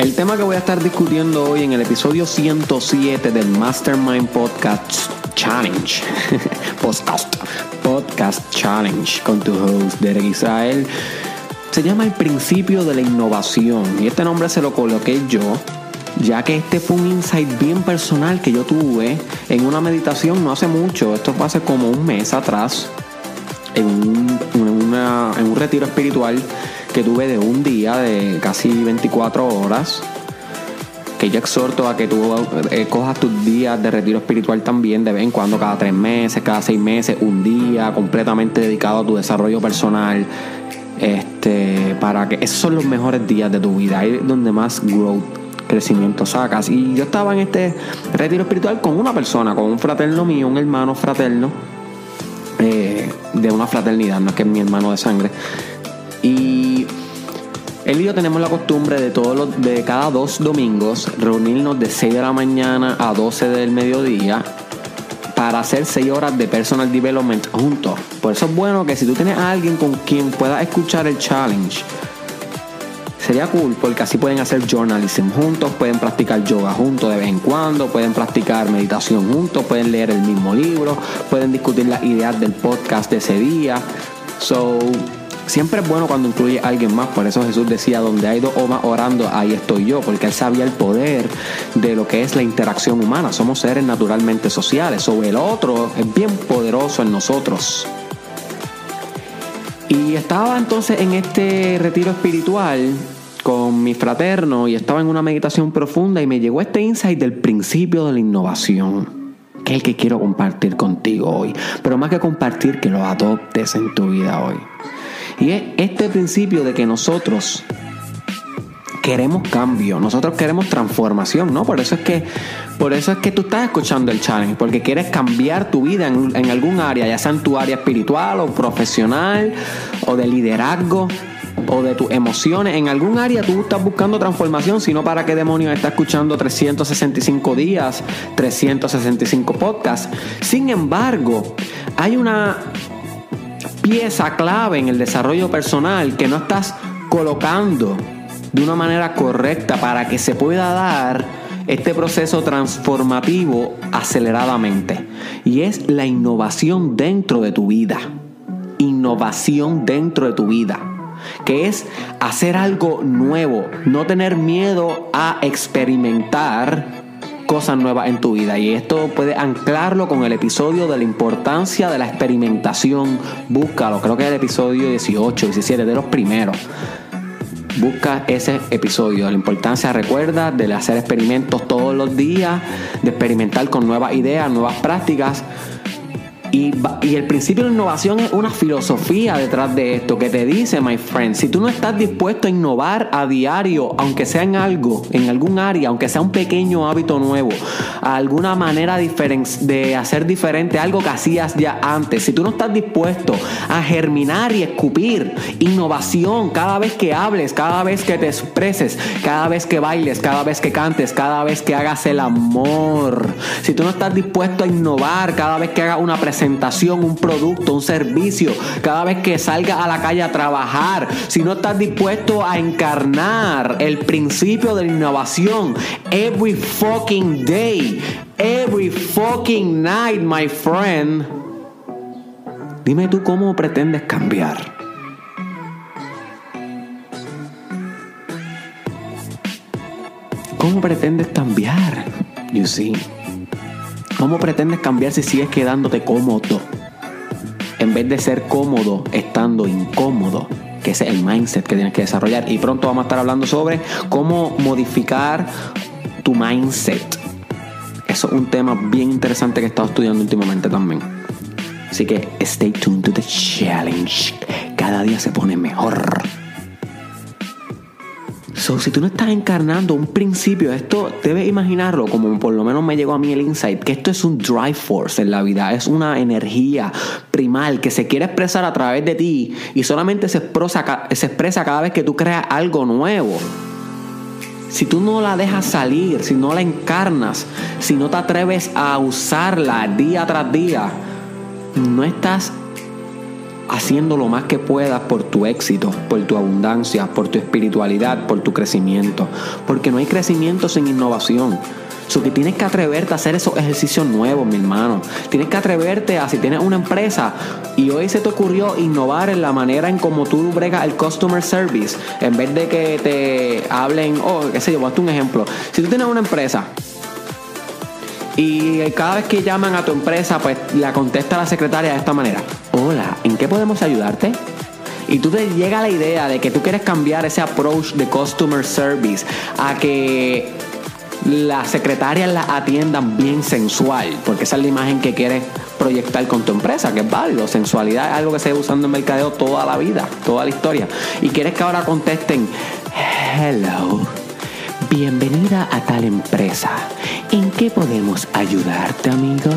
El tema que voy a estar discutiendo hoy en el episodio 107 del Mastermind Podcast Challenge, podcast, podcast Challenge con tu host Derek Israel, se llama el principio de la innovación. Y este nombre se lo coloqué yo ya que este fue un insight bien personal que yo tuve en una meditación no hace mucho, esto fue hace como un mes atrás, en un, en un retiro espiritual que tuve de un día, de casi 24 horas, que yo exhorto a que tú eh, cojas tus días de retiro espiritual también, de vez en cuando, cada tres meses, cada seis meses, un día completamente dedicado a tu desarrollo personal. Este, para que esos son los mejores días de tu vida, ahí es donde más growth, crecimiento sacas. Y yo estaba en este retiro espiritual con una persona, con un fraterno mío, un hermano fraterno, eh, de una fraternidad, no es que es mi hermano de sangre. Y él y yo tenemos la costumbre de todos los, de cada dos domingos reunirnos de 6 de la mañana a 12 del mediodía para hacer 6 horas de personal development juntos. Por eso es bueno que si tú tienes a alguien con quien puedas escuchar el challenge, sería cool porque así pueden hacer journalism juntos, pueden practicar yoga juntos de vez en cuando, pueden practicar meditación juntos, pueden leer el mismo libro, pueden discutir las ideas del podcast de ese día. So, Siempre es bueno cuando incluye a alguien más, por eso Jesús decía, donde hay dos o orando, ahí estoy yo, porque él sabía el poder de lo que es la interacción humana. Somos seres naturalmente sociales, o el otro es bien poderoso en nosotros. Y estaba entonces en este retiro espiritual con mi fraterno y estaba en una meditación profunda y me llegó este insight del principio de la innovación, que es el que quiero compartir contigo hoy. Pero más que compartir, que lo adoptes en tu vida hoy. Y es este principio de que nosotros queremos cambio, nosotros queremos transformación, ¿no? Por eso es que, por eso es que tú estás escuchando el challenge, porque quieres cambiar tu vida en, en algún área, ya sea en tu área espiritual o profesional o de liderazgo o de tus emociones. En algún área tú estás buscando transformación, sino para qué demonios estás escuchando 365 días, 365 podcasts. Sin embargo, hay una pieza clave en el desarrollo personal que no estás colocando de una manera correcta para que se pueda dar este proceso transformativo aceleradamente. Y es la innovación dentro de tu vida. Innovación dentro de tu vida. Que es hacer algo nuevo. No tener miedo a experimentar cosas nuevas en tu vida. Y esto puede anclarlo con el episodio de la importancia de la experimentación. Búscalo, creo que es el episodio 18, 17, de los primeros. Busca ese episodio, la importancia, recuerda, de hacer experimentos todos los días, de experimentar con nuevas ideas, nuevas prácticas y, el principio de innovación es una filosofía detrás de esto que te dice, my friend, si tú no estás dispuesto a innovar a diario, aunque sea en algo, en algún área, aunque sea un pequeño hábito nuevo, alguna manera de hacer diferente algo que hacías ya antes, si tú no estás dispuesto a germinar y escupir innovación cada vez que hables, cada vez que te expreses, cada vez que bailes, cada vez que cantes, cada vez que hagas el amor, si tú no estás dispuesto a innovar cada vez que hagas una presentación, un producto, un servicio, cada vez que salgas a la calle a trabajar, si no estás dispuesto a encarnar el principio de la innovación every fucking day, every fucking night, my friend, dime tú cómo pretendes cambiar. ¿Cómo pretendes cambiar? You see. ¿Cómo pretendes cambiar si sigues quedándote cómodo? En vez de ser cómodo estando incómodo, que es el mindset que tienes que desarrollar. Y pronto vamos a estar hablando sobre cómo modificar tu mindset. Eso es un tema bien interesante que he estado estudiando últimamente también. Así que stay tuned to the challenge. Cada día se pone mejor. So, si tú no estás encarnando un principio, esto debes imaginarlo, como por lo menos me llegó a mí el insight, que esto es un drive force en la vida, es una energía primal que se quiere expresar a través de ti y solamente se expresa, se expresa cada vez que tú creas algo nuevo. Si tú no la dejas salir, si no la encarnas, si no te atreves a usarla día tras día, no estás haciendo lo más que puedas por tu éxito, por tu abundancia, por tu espiritualidad, por tu crecimiento. Porque no hay crecimiento sin innovación. So que tienes que atreverte a hacer esos ejercicios nuevos, mi hermano. Tienes que atreverte a, si tienes una empresa y hoy se te ocurrió innovar en la manera en cómo tú bregas el customer service, en vez de que te hablen, oh, qué sé yo, voy un ejemplo. Si tú tienes una empresa y cada vez que llaman a tu empresa, pues la contesta la secretaria de esta manera. Hola, ¿en qué podemos ayudarte? Y tú te llega la idea de que tú quieres cambiar ese approach de customer service a que las secretarias la atiendan bien sensual, porque esa es la imagen que quieres proyectar con tu empresa, que es válido. Sensualidad es algo que se va usando en mercadeo toda la vida, toda la historia. Y quieres que ahora contesten, hello, bienvenida a tal empresa. ¿En qué podemos ayudarte, amigo?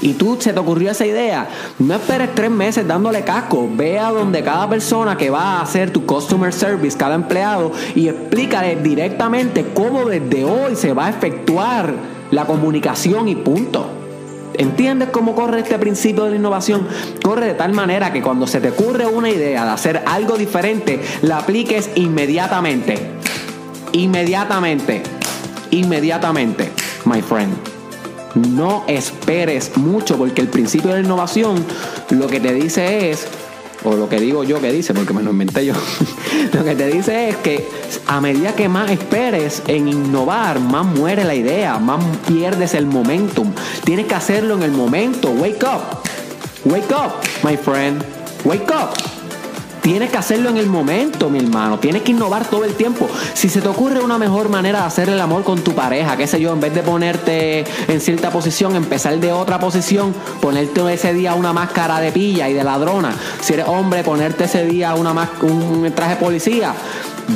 y tú se te ocurrió esa idea, no esperes tres meses dándole casco. Ve a donde cada persona que va a hacer tu customer service, cada empleado, y explícale directamente cómo desde hoy se va a efectuar la comunicación y punto. ¿Entiendes cómo corre este principio de la innovación? Corre de tal manera que cuando se te ocurre una idea de hacer algo diferente, la apliques inmediatamente. Inmediatamente. Inmediatamente, my friend. No esperes mucho porque el principio de la innovación lo que te dice es, o lo que digo yo que dice, porque me lo inventé yo, lo que te dice es que a medida que más esperes en innovar, más muere la idea, más pierdes el momentum. Tienes que hacerlo en el momento. Wake up. Wake up, my friend. Wake up. Tienes que hacerlo en el momento, mi hermano. Tienes que innovar todo el tiempo. Si se te ocurre una mejor manera de hacer el amor con tu pareja, qué sé yo, en vez de ponerte en cierta posición, empezar de otra posición, ponerte ese día una máscara de pilla y de ladrona. Si eres hombre, ponerte ese día una un traje de policía.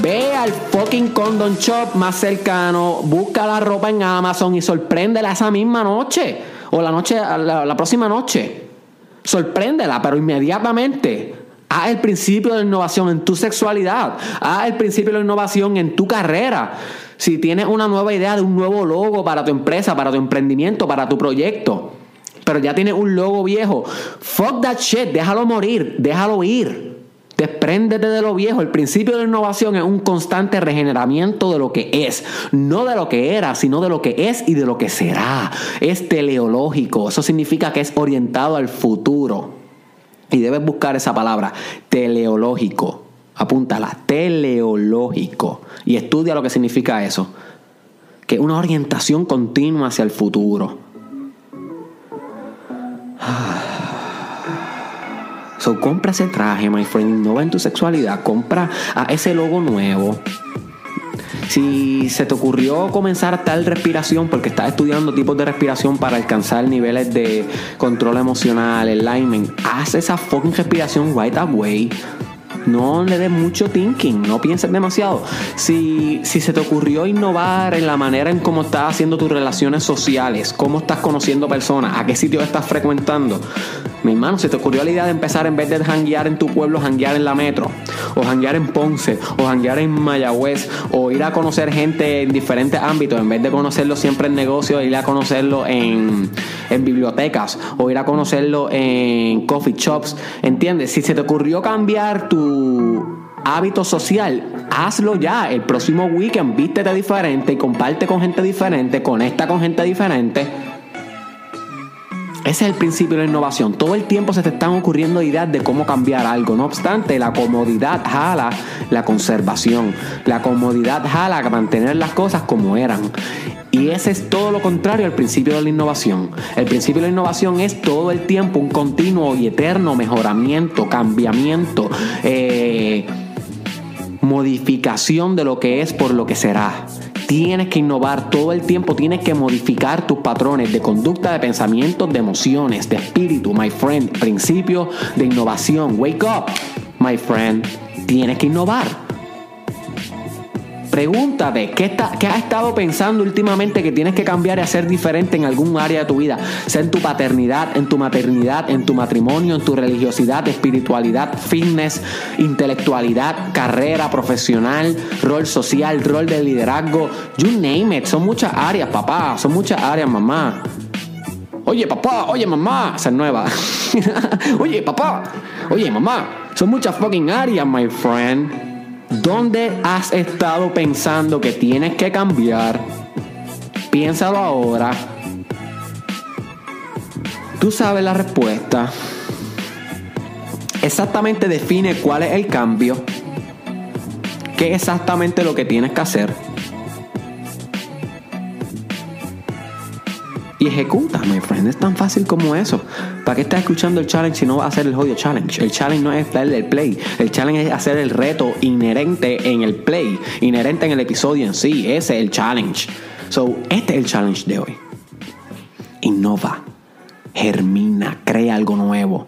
Ve al fucking condom shop más cercano, busca la ropa en Amazon y sorpréndela esa misma noche. O la noche, la, la próxima noche. Sorpréndela, pero inmediatamente. Haz el principio de la innovación en tu sexualidad. Haz el principio de la innovación en tu carrera. Si tienes una nueva idea de un nuevo logo para tu empresa, para tu emprendimiento, para tu proyecto, pero ya tienes un logo viejo, fuck that shit, déjalo morir, déjalo ir. Despréndete de lo viejo. El principio de la innovación es un constante regeneramiento de lo que es. No de lo que era, sino de lo que es y de lo que será. Es teleológico. Eso significa que es orientado al futuro. Y debes buscar esa palabra, teleológico. Apúntala, teleológico. Y estudia lo que significa eso. Que es una orientación continua hacia el futuro. So, compra ese traje, my friend. No va en tu sexualidad. Compra a ese logo nuevo. Si se te ocurrió comenzar tal respiración porque estás estudiando tipos de respiración para alcanzar niveles de control emocional, alignment, haz esa fucking respiración right away. No le des mucho thinking, no pienses demasiado. Si, si se te ocurrió innovar en la manera en cómo estás haciendo tus relaciones sociales, cómo estás conociendo personas, a qué sitio estás frecuentando, mi hermano, se te ocurrió la idea de empezar en vez de janguear en tu pueblo, janguear en la metro, o janguear en Ponce, o janguear en Mayagüez, o ir a conocer gente en diferentes ámbitos, en vez de conocerlo siempre en negocios, ir a conocerlo en, en bibliotecas, o ir a conocerlo en coffee shops, ¿entiendes? Si se te ocurrió cambiar tu hábito social, hazlo ya. El próximo weekend vístete diferente y comparte con gente diferente, conecta con gente diferente ese es el principio de la innovación. Todo el tiempo se te están ocurriendo ideas de cómo cambiar algo. No obstante, la comodidad jala la conservación. La comodidad jala mantener las cosas como eran. Y ese es todo lo contrario al principio de la innovación. El principio de la innovación es todo el tiempo un continuo y eterno mejoramiento, cambiamiento, eh, modificación de lo que es por lo que será. Tienes que innovar todo el tiempo, tienes que modificar tus patrones de conducta, de pensamientos, de emociones, de espíritu, my friend. Principio de innovación. Wake up, my friend. Tienes que innovar. Pregúntate, ¿qué, está, ¿qué has estado pensando últimamente que tienes que cambiar y hacer diferente en algún área de tu vida? Sea en tu paternidad, en tu maternidad, en tu matrimonio, en tu religiosidad, espiritualidad, fitness, intelectualidad, carrera profesional, rol social, rol de liderazgo. You name it. Son muchas áreas, papá. Son muchas áreas, mamá. Oye, papá, oye, mamá. Esa es nueva. oye, papá, oye, mamá. Son muchas fucking áreas, my friend. ¿Dónde has estado pensando que tienes que cambiar? Piénsalo ahora. Tú sabes la respuesta. Exactamente define cuál es el cambio. ¿Qué es exactamente lo que tienes que hacer? y ejecuta, my friend. Es tan fácil como eso. ¿Para qué estás escuchando el challenge si no vas a hacer el jodido challenge? El challenge no es darle el play. El challenge es hacer el reto inherente en el play, inherente en el episodio en sí. Ese es el challenge. So, este es el challenge de hoy. Innova, germina, crea algo nuevo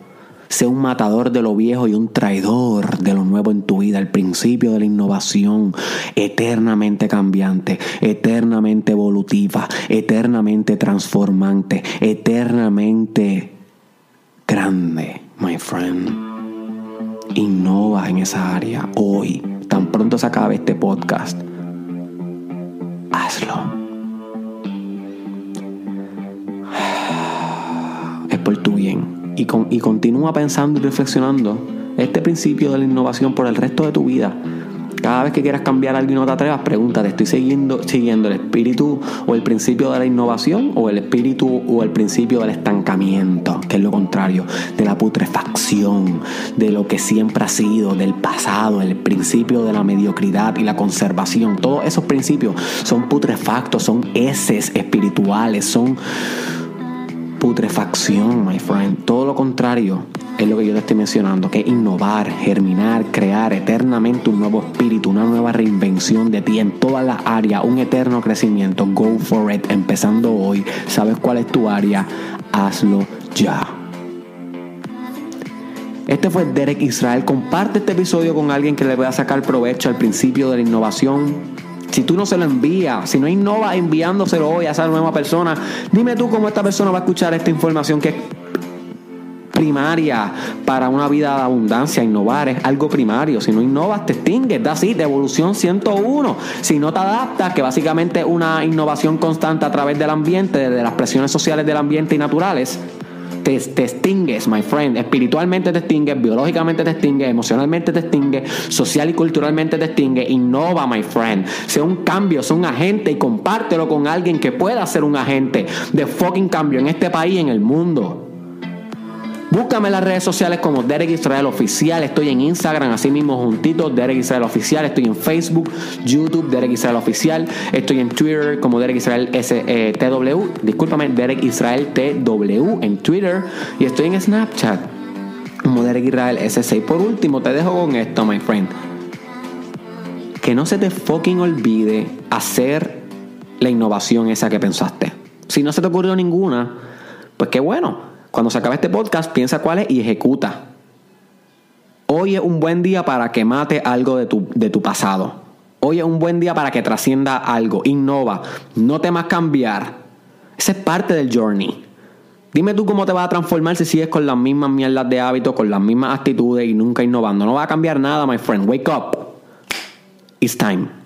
Sé un matador de lo viejo y un traidor de lo nuevo en tu vida. El principio de la innovación, eternamente cambiante, eternamente evolutiva, eternamente transformante, eternamente grande, my friend. Innova en esa área hoy. Tan pronto se acabe este podcast. Hazlo. Es por tu bien y, continúa pensando y reflexionando este principio de la innovación por el resto de tu vida. Cada vez que quieras cambiar algo y no te atrevas, pregúntate, ¿estoy siguiendo, siguiendo el espíritu o el principio de la innovación o el espíritu o el principio del estancamiento, que es lo contrario, de la putrefacción, de lo que siempre ha sido, del pasado, el principio de la mediocridad y la conservación? Todos esos principios son putrefactos, son heces espirituales, son putrefacción, my friend. Todo lo contrario es lo que yo te estoy mencionando, que innovar, germinar, crear eternamente un nuevo espíritu, una nueva reinvención de ti en todas las áreas, un eterno crecimiento. Go for it, empezando hoy. ¿Sabes cuál es tu área? Hazlo ya. Este fue Derek Israel. Comparte este episodio con alguien que le pueda sacar provecho al principio de la innovación si tú no se lo envías, si no innova enviándoselo hoy a esa nueva persona, dime tú cómo esta persona va a escuchar esta información que es primaria para una vida de abundancia. Innovar es algo primario. Si no innovas, te extingues. Da así, de evolución 101. Si no te adaptas, que básicamente una innovación constante a través del ambiente, de las presiones sociales del ambiente y naturales, te, extingues, my friend. Espiritualmente te extingues, biológicamente te extingues, emocionalmente te extingues, social y culturalmente te extingues. Innova, my friend. Sea un cambio, sea un agente y compártelo con alguien que pueda ser un agente de fucking cambio en este país y en el mundo. Búscame en las redes sociales como Derek Israel Oficial. Estoy en Instagram, así mismo juntito, Derek Israel Oficial. Estoy en Facebook, YouTube, Derek Israel Oficial. Estoy en Twitter como Derek Israel S eh, TW. Discúlpame, Derek Israel TW en Twitter. Y estoy en Snapchat como Derek Israel S6. Por último, te dejo con esto, my friend. Que no se te fucking olvide hacer la innovación esa que pensaste. Si no se te ocurrió ninguna, pues qué bueno cuando se acabe este podcast, piensa cuál es y ejecuta. Hoy es un buen día para que mate algo de tu, de tu pasado. Hoy es un buen día para que trascienda algo. Innova. No temas cambiar. Esa es parte del journey. Dime tú cómo te vas a transformar si sigues con las mismas mierdas de hábitos, con las mismas actitudes y nunca innovando. No va a cambiar nada, my friend. Wake up. It's time.